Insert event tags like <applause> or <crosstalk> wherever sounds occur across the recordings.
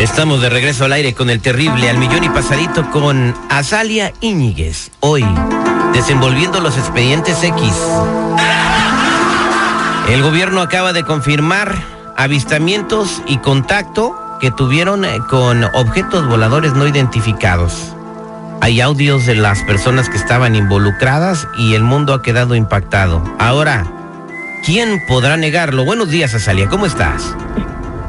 Estamos de regreso al aire con el terrible al millón y pasadito con Azalia Íñiguez. Hoy, desenvolviendo los expedientes X. El gobierno acaba de confirmar avistamientos y contacto que tuvieron eh, con objetos voladores no identificados. Hay audios de las personas que estaban involucradas y el mundo ha quedado impactado. Ahora, ¿quién podrá negarlo? Buenos días, Azalia, ¿cómo estás?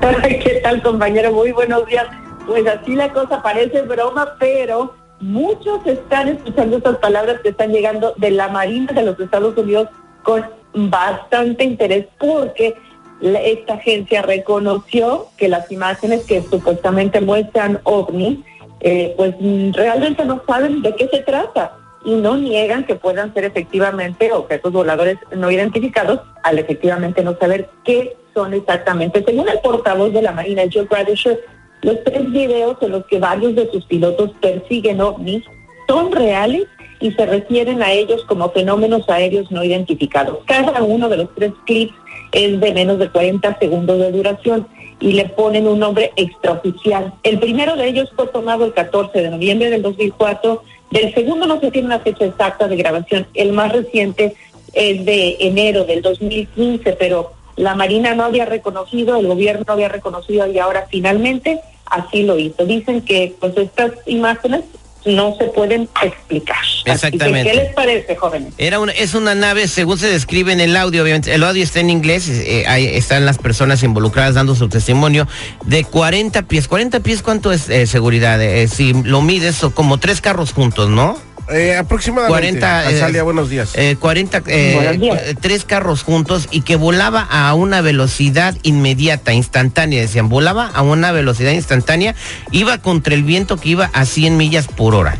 <laughs> ¿Qué tal, compañero? Muy buenos días. Pues así la cosa parece broma, pero muchos están escuchando estas palabras que están llegando de la Marina de los Estados Unidos con bastante interés porque esta agencia reconoció que las imágenes que supuestamente muestran ovnis, eh, pues realmente no saben de qué se trata y no niegan que puedan ser efectivamente objetos voladores no identificados al efectivamente no saber qué son exactamente. Según el portavoz de la Marina, Joe Bradisher, los tres videos en los que varios de sus pilotos persiguen ovnis son reales y se refieren a ellos como fenómenos aéreos no identificados. Cada uno de los tres clips es de menos de 40 segundos de duración y le ponen un nombre extraoficial. El primero de ellos fue tomado el 14 de noviembre del 2004. Del segundo no se tiene una fecha exacta de grabación. El más reciente es de enero del 2015, pero la Marina no había reconocido, el gobierno no había reconocido y ahora finalmente así lo hizo. Dicen que pues estas imágenes no se pueden explicar. Exactamente. ¿Qué les parece, jóvenes? Era una, es una nave, según se describe en el audio, obviamente, el audio está en inglés, eh, ahí están las personas involucradas dando su testimonio, de 40 pies. ¿40 pies cuánto es eh, seguridad? Eh, si lo mides, o como tres carros juntos, ¿no? Eh, aproximadamente. 40, Azalia, buenos días. Eh, 40, eh, Buenos días. cu- tres carros juntos y que volaba a una velocidad inmediata, instantánea, decían, volaba a una velocidad instantánea, iba contra el viento que iba a 100 millas por hora.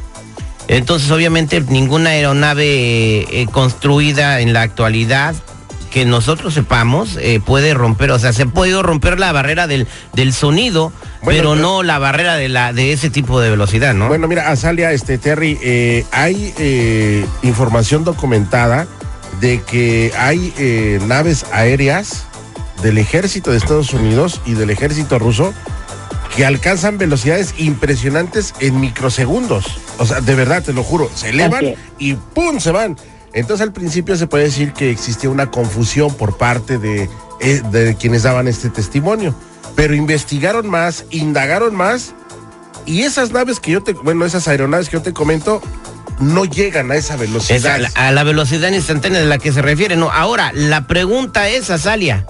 Entonces, obviamente, ninguna aeronave eh, construida en la actualidad que nosotros sepamos eh, puede romper, o sea, se ha podido romper la barrera del, del sonido, Bueno, pero no la barrera de la de ese tipo de velocidad, ¿no? Bueno, mira, Azalia, este, Terry, eh, hay eh, información documentada de que hay eh, naves aéreas del ejército de Estados Unidos y del ejército ruso que alcanzan velocidades impresionantes en microsegundos. O sea, de verdad, te lo juro, se elevan y ¡pum! se van. Entonces al principio se puede decir que existía una confusión por parte de, eh, de quienes daban este testimonio. Pero investigaron más, indagaron más y esas naves que yo te, bueno, esas aeronaves que yo te comento, no llegan a esa Es velocidad. a, la, a la velocidad instantánea de la que se refiere, ¿no? Ahora, la pregunta es, Azalia,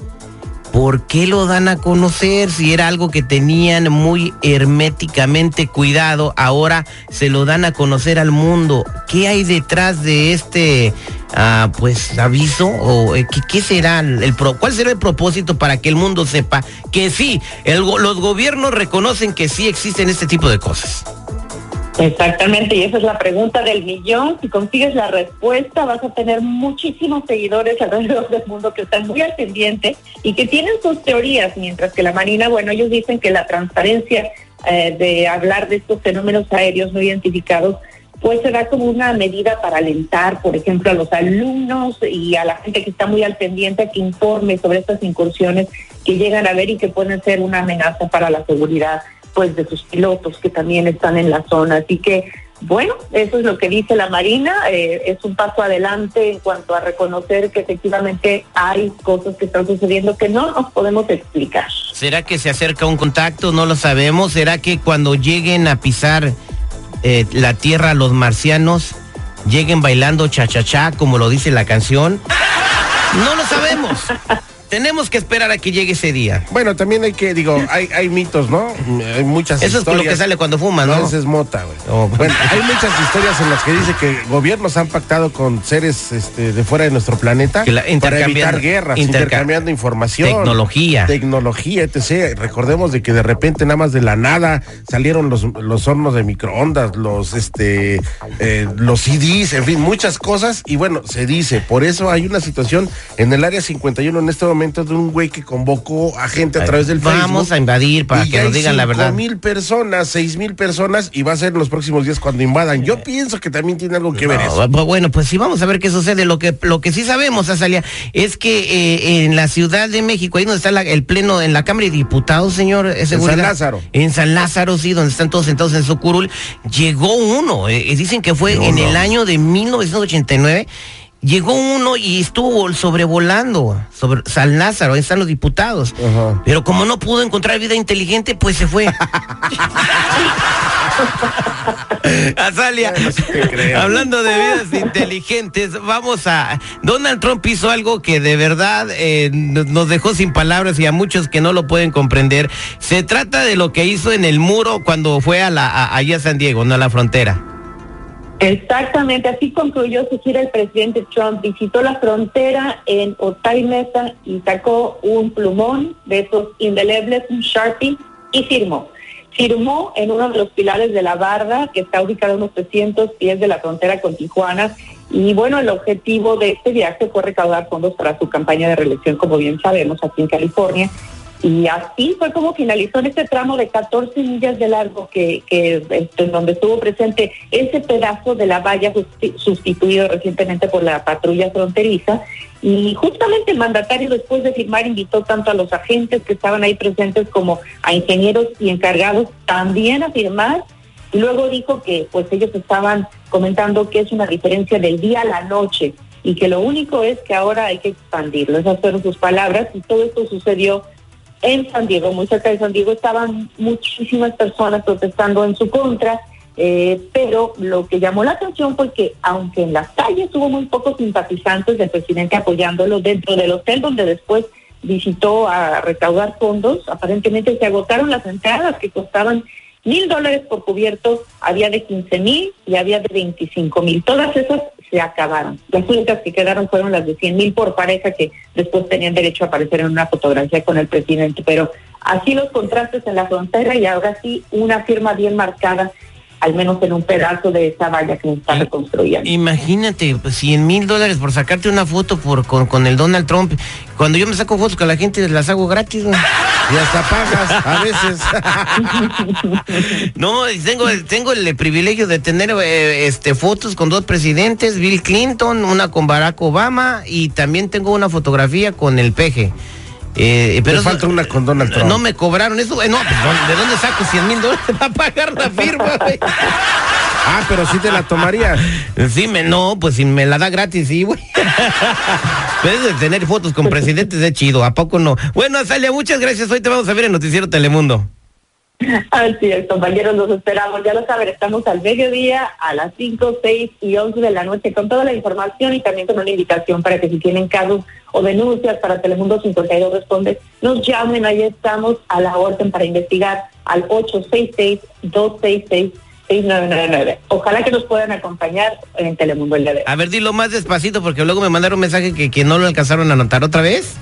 ¿por qué lo dan a conocer si era algo que tenían muy herméticamente cuidado? Ahora se lo dan a conocer al mundo. ¿Qué hay detrás de este, ah, pues, aviso? ¿O eh, ¿qué, será el, cuál será el propósito para que el mundo sepa que sí, los gobiernos reconocen que sí existen este tipo de cosas? Exactamente, y esa es la pregunta del millón. Si consigues la respuesta, vas a tener muchísimos seguidores alrededor del mundo que están muy al pendiente y que tienen sus teorías, mientras que la Marina, bueno, ellos dicen que la transparencia eh, de hablar de estos fenómenos aéreos no identificados, pues se da como una medida para alentar, por ejemplo, a los alumnos y a la gente que está muy al pendiente a que informe sobre estas incursiones que llegan a ver y que pueden ser una amenaza para la seguridad pues de sus pilotos que también están en la zona. Así que, bueno, eso es lo que dice la Marina. eh, es un paso adelante en cuanto a reconocer que efectivamente hay cosas que están sucediendo que no nos podemos explicar. ¿Será que se acerca un contacto? No lo sabemos. ¿Será que cuando lleguen a pisar eh, la tierra los marcianos lleguen bailando cha-cha-cha como lo dice la canción? No lo sabemos. <laughs> tenemos que esperar a que llegue ese día. Bueno, también hay que, digo, <laughs> hay, hay mitos, ¿no? Hay muchas Eso es lo historias. que sale cuando fumas, No, esa es mota, güey. Oh, Bueno, hay muchas historias en las que dice que gobiernos han pactado con seres este, de fuera de nuestro planeta Que la- para evitar guerras, interca- intercambiando información. Tecnología. Tecnología, etc. Recordemos de que de repente nada más de la nada salieron los, los hornos de microondas, los este eh, los CDs, en fin, muchas cosas. Y bueno, se dice, por eso hay una situación en el área 51 en este momento de un güey que convocó a gente a través del Facebook. Vamos a invadir para que nos digan la cinco verdad. mil personas, seis mil personas y va a ser en los próximos días cuando invadan. Yo pienso que también tiene algo que ver eso. bu- bueno, pues sí, vamos a ver qué sucede. Lo que, lo que sí sabemos, Azalia, es que eh, en la Ciudad de México, ahí donde está la- el pleno, en la Cámara de Diputados, señor, ¿es seguridad? San Lázaro. En San Lázaro, sí, donde están todos sentados en su curul, llegó uno. eh, dicen que fue No, en no. el año de 1989. Llegó uno y estuvo sobrevolando sobre San Lázaro, ahí están los diputados. Ajá. Pero como no pudo encontrar vida inteligente, pues se fue. <laughs> Azalia, hablando de vidas inteligentes, vamos a... Donald Trump hizo algo que de verdad eh, nos nos dejó sin palabras y a muchos que no lo pueden comprender. Se trata de lo que hizo en el muro cuando fue a la, a, allá a San Diego, no a la frontera. Exactamente, así concluyó su gira el presidente Trump. Visitó la frontera en Otay Mesa y sacó un plumón de esos indelebles, un Sharpie, y firmó. Firmó en uno de los pilares de la barda, que está ubicado a unos 300 pies de la frontera con Tijuana. Y bueno, el objetivo de este viaje fue recaudar fondos para su campaña de reelección, como bien sabemos, aquí en California. Y así fue como finalizó en este tramo de 14 millas de largo que, que este, donde estuvo presente ese pedazo de la valla susti- sustituido recientemente por la patrulla fronteriza. Y justamente el mandatario después de firmar invitó tanto a los agentes que estaban ahí presentes como a ingenieros y encargados también a firmar. Y luego dijo que pues ellos estaban comentando que es una diferencia del día a la noche y que lo único es que ahora hay que expandirlo. Esas fueron sus palabras y todo esto sucedió en San Diego, muy cerca de San Diego, estaban muchísimas personas protestando en su contra, eh, pero lo que llamó la atención fue que aunque en las calles hubo muy pocos simpatizantes del presidente apoyándolo dentro del hotel donde después visitó a recaudar fondos, aparentemente se agotaron las entradas que costaban mil dólares por cubierto, había de 15 mil y había de 25 mil. Todas esas se acabaron. Las únicas que quedaron fueron las de 100 mil por pareja que después tenían derecho a aparecer en una fotografía con el presidente. Pero así los contrastes en la frontera y ahora sí una firma bien marcada, al menos en un pedazo de esa valla que se está reconstruyendo. Imagínate, pues, 100 mil dólares por sacarte una foto por, con, con el Donald Trump. Cuando yo me saco fotos con la gente, las hago gratis. güey. Y hasta pagas a veces. <laughs> No, tengo, tengo el privilegio de tener eh, este, fotos con dos presidentes, Bill Clinton, una con Barack Obama y también tengo una fotografía con el peje. Eh, pero Te falta una con Donald Trump. No me cobraron eso. eh, No, pues, ¿dó- ¿de dónde saco 100 mil dólares para pagar la firma? güey? Ah, pero sí te la tomaría. Sí, me, no, pues si me la da gratis, sí, güey. Pero de tener fotos con presidentes es chido, ¿a poco no? Bueno, Azalia, muchas gracias. Hoy te vamos a ver en Noticiero Telemundo. <laughs> Así es, compañeros, los esperamos. Ya lo saben, estamos al mediodía, a las 5, 6 y 11 de la noche con toda la información y también con una invitación para que si tienen casos o denuncias para Telemundo 52 Responde, nos llamen. Ahí estamos a la orden para investigar al 866-266-6999. Ojalá que nos puedan acompañar en Telemundo el día de. A ver, dilo más despacito porque luego me mandaron un mensaje que, que no lo alcanzaron a anotar otra vez.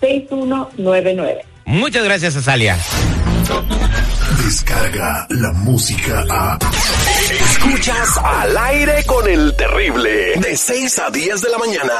866-269-6199. Muchas gracias, Azalia. Descarga la música a. Escuchas al aire con el terrible. De 6 a 10 de la mañana.